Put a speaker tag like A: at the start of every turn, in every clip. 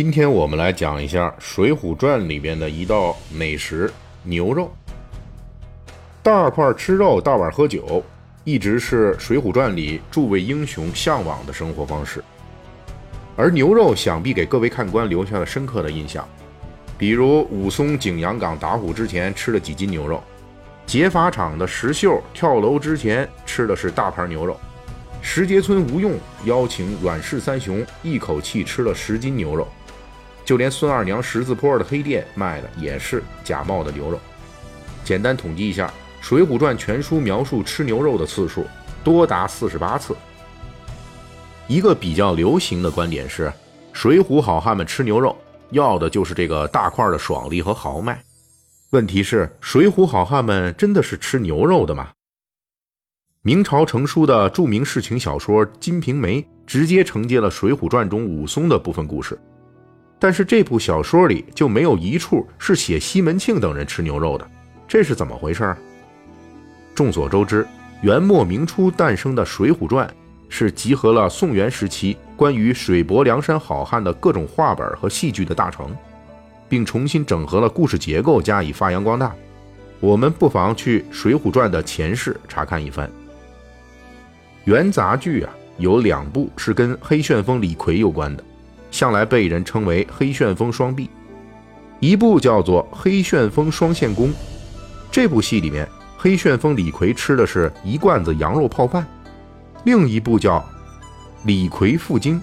A: 今天我们来讲一下《水浒传》里边的一道美食——牛肉。大块吃肉，大碗喝酒，一直是《水浒传》里诸位英雄向往的生活方式。而牛肉想必给各位看官留下了深刻的印象，比如武松景阳冈打虎之前吃了几斤牛肉，劫法场的石秀跳楼之前吃的是大盘牛肉，石碣村吴用邀请阮氏三雄一口气吃了十斤牛肉。就连孙二娘十字坡的黑店卖的也是假冒的牛肉。简单统计一下，《水浒传》全书描述吃牛肉的次数多达四十八次。一个比较流行的观点是，水浒好汉们吃牛肉要的就是这个大块的爽利和豪迈。问题是，水浒好汉们真的是吃牛肉的吗？明朝成书的著名世情小说《金瓶梅》直接承接了《水浒传》中武松的部分故事。但是这部小说里就没有一处是写西门庆等人吃牛肉的，这是怎么回事？众所周知，元末明初诞生的《水浒传》是集合了宋元时期关于水泊梁山好汉的各种话本和戏剧的大成，并重新整合了故事结构加以发扬光大。我们不妨去《水浒传》的前世查看一番。元杂剧啊，有两部是跟黑旋风李逵有关的。向来被人称为黑旋风双臂，一部叫做《黑旋风双线功》，这部戏里面黑旋风李逵吃的是一罐子羊肉泡饭；另一部叫《李逵赴京》，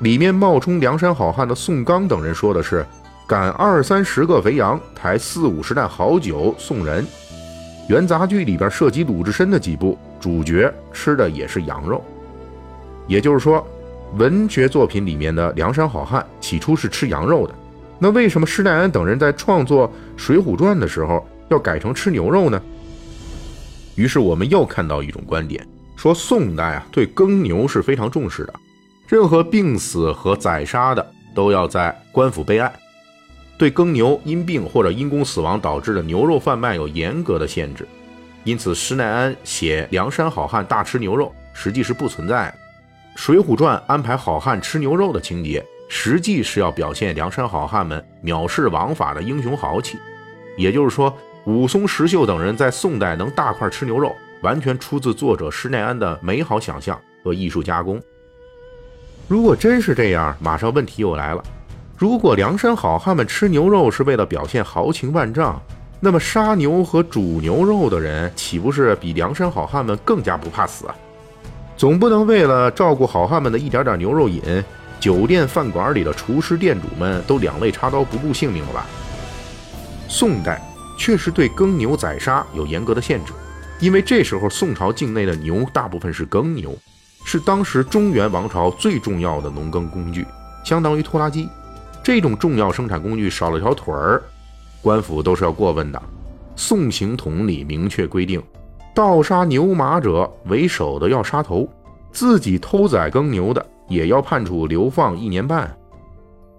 A: 里面冒充梁山好汉的宋刚等人说的是赶二三十个肥羊，抬四五十担好酒送人。元杂剧里边涉及鲁智深的几部，主角吃的也是羊肉，也就是说。文学作品里面的梁山好汉起初是吃羊肉的，那为什么施耐庵等人在创作《水浒传》的时候要改成吃牛肉呢？于是我们又看到一种观点，说宋代啊对耕牛是非常重视的，任何病死和宰杀的都要在官府备案，对耕牛因病或者因公死亡导致的牛肉贩卖有严格的限制，因此施耐庵写梁山好汉大吃牛肉实际是不存在的。《水浒传》安排好汉吃牛肉的情节，实际是要表现梁山好汉们藐视王法的英雄豪气。也就是说，武松、石秀等人在宋代能大块吃牛肉，完全出自作者施耐庵的美好想象和艺术加工。如果真是这样，马上问题又来了：如果梁山好汉们吃牛肉是为了表现豪情万丈，那么杀牛和煮牛肉的人，岂不是比梁山好汉们更加不怕死？总不能为了照顾好汉们的一点点牛肉瘾，酒店饭馆里的厨师店主们都两肋插刀不顾性命了吧？宋代确实对耕牛宰杀有严格的限制，因为这时候宋朝境内的牛大部分是耕牛，是当时中原王朝最重要的农耕工具，相当于拖拉机。这种重要生产工具少了条腿儿，官府都是要过问的。宋刑统里明确规定。盗杀牛马者，为首的要杀头；自己偷宰耕牛的，也要判处流放一年半。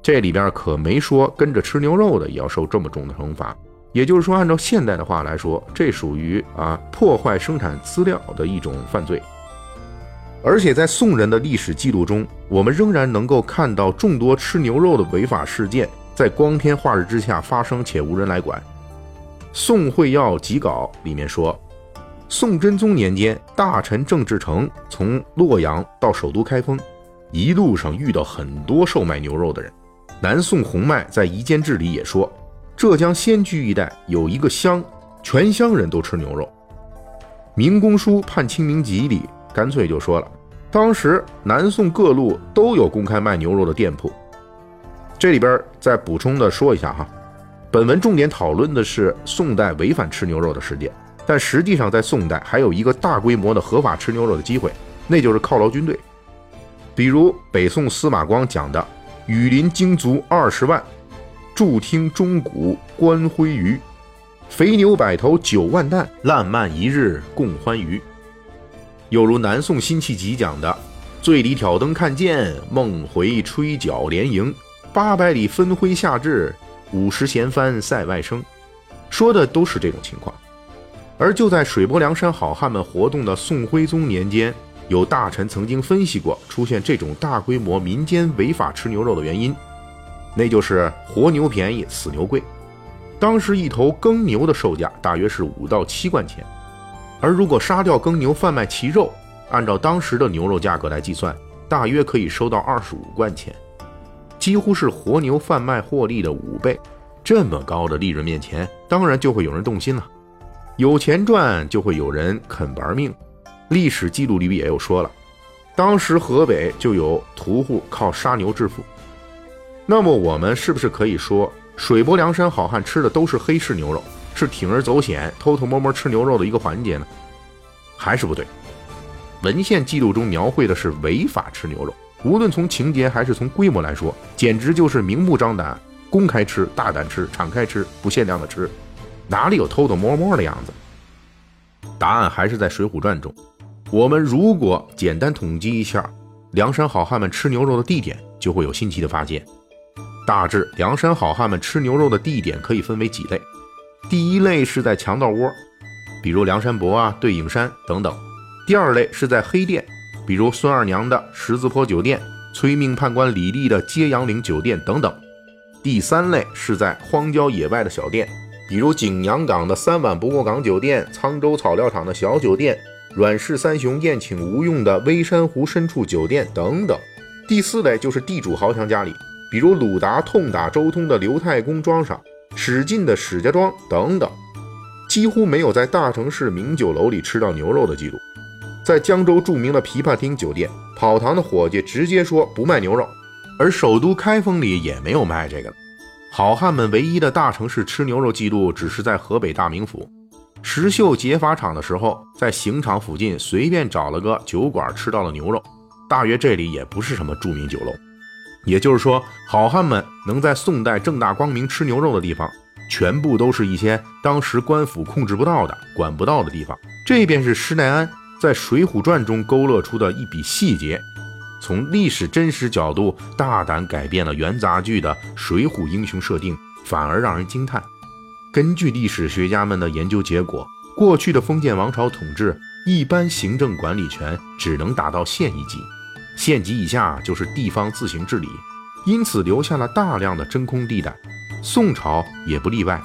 A: 这里边可没说跟着吃牛肉的也要受这么重的惩罚。也就是说，按照现代的话来说，这属于啊破坏生产资料的一种犯罪。而且在宋人的历史记录中，我们仍然能够看到众多吃牛肉的违法事件在光天化日之下发生，且无人来管。《宋会要集稿》里面说。宋真宗年间，大臣郑志成从洛阳到首都开封，一路上遇到很多售卖牛肉的人。南宋洪迈在《夷坚志》里也说，浙江仙居一带有一个乡，全乡人都吃牛肉。明公书《判清明集》里干脆就说了，当时南宋各路都有公开卖牛肉的店铺。这里边再补充的说一下哈，本文重点讨论的是宋代违反吃牛肉的事件。但实际上，在宋代还有一个大规模的合法吃牛肉的机会，那就是犒劳军队。比如北宋司马光讲的“羽林精卒二十万，驻听钟鼓观挥鱼，肥牛百头九万担，烂漫一日共欢娱”。又如南宋辛弃疾讲的“醉里挑灯看剑，梦回吹角连营，八百里分麾下炙，五十弦翻塞外声”，说的都是这种情况。而就在水泊梁山好汉们活动的宋徽宗年间，有大臣曾经分析过出现这种大规模民间违法吃牛肉的原因。那就是活牛便宜，死牛贵。当时一头耕牛的售价大约是五到七贯钱，而如果杀掉耕牛贩卖其肉，按照当时的牛肉价格来计算，大约可以收到二十五贯钱，几乎是活牛贩卖获利的五倍。这么高的利润面前，当然就会有人动心了。有钱赚，就会有人肯玩命。历史记录里也有说了，当时河北就有屠户靠杀牛致富。那么我们是不是可以说，水泊梁山好汉吃的都是黑市牛肉，是铤而走险、偷偷摸摸吃牛肉的一个环节呢？还是不对。文献记录中描绘的是违法吃牛肉，无论从情节还是从规模来说，简直就是明目张胆。公开吃，大胆吃，敞开吃，不限量的吃，哪里有偷偷摸摸的样子？答案还是在《水浒传》中。我们如果简单统计一下梁山好汉们吃牛肉的地点，就会有新奇的发现。大致梁山好汉们吃牛肉的地点可以分为几类：第一类是在强盗窝，比如梁山伯啊、对影山等等；第二类是在黑店，比如孙二娘的十字坡酒店、催命判官李立的揭阳岭酒店等等。第三类是在荒郊野外的小店，比如景阳冈的三碗不过岗酒店、沧州草料场的小酒店、阮氏三雄宴请吴用的微山湖深处酒店等等。第四类就是地主豪强家里，比如鲁达痛打周通的刘太公庄上、史进的史家庄等等，几乎没有在大城市名酒楼里吃到牛肉的记录。在江州著名的琵琶厅酒店，跑堂的伙计直接说不卖牛肉。而首都开封里也没有卖这个的。好汉们唯一的大城市吃牛肉记录，只是在河北大名府石秀劫法场的时候，在刑场附近随便找了个酒馆吃到了牛肉。大约这里也不是什么著名酒楼。也就是说，好汉们能在宋代正大光明吃牛肉的地方，全部都是一些当时官府控制不到的、管不到的地方。这便是施耐庵在《水浒传》中勾勒出的一笔细节。从历史真实角度大胆改变了元杂剧的水浒英雄设定，反而让人惊叹。根据历史学家们的研究结果，过去的封建王朝统治一般行政管理权只能达到县一级，县级以下就是地方自行治理，因此留下了大量的真空地带。宋朝也不例外。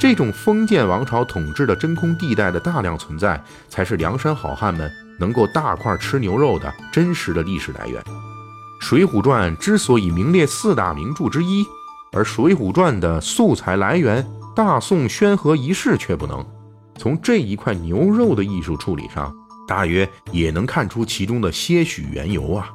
A: 这种封建王朝统治的真空地带的大量存在，才是梁山好汉们。能够大块吃牛肉的真实的历史来源，《水浒传》之所以名列四大名著之一，而《水浒传》的素材来源大宋宣和一事却不能，从这一块牛肉的艺术处理上，大约也能看出其中的些许缘由啊。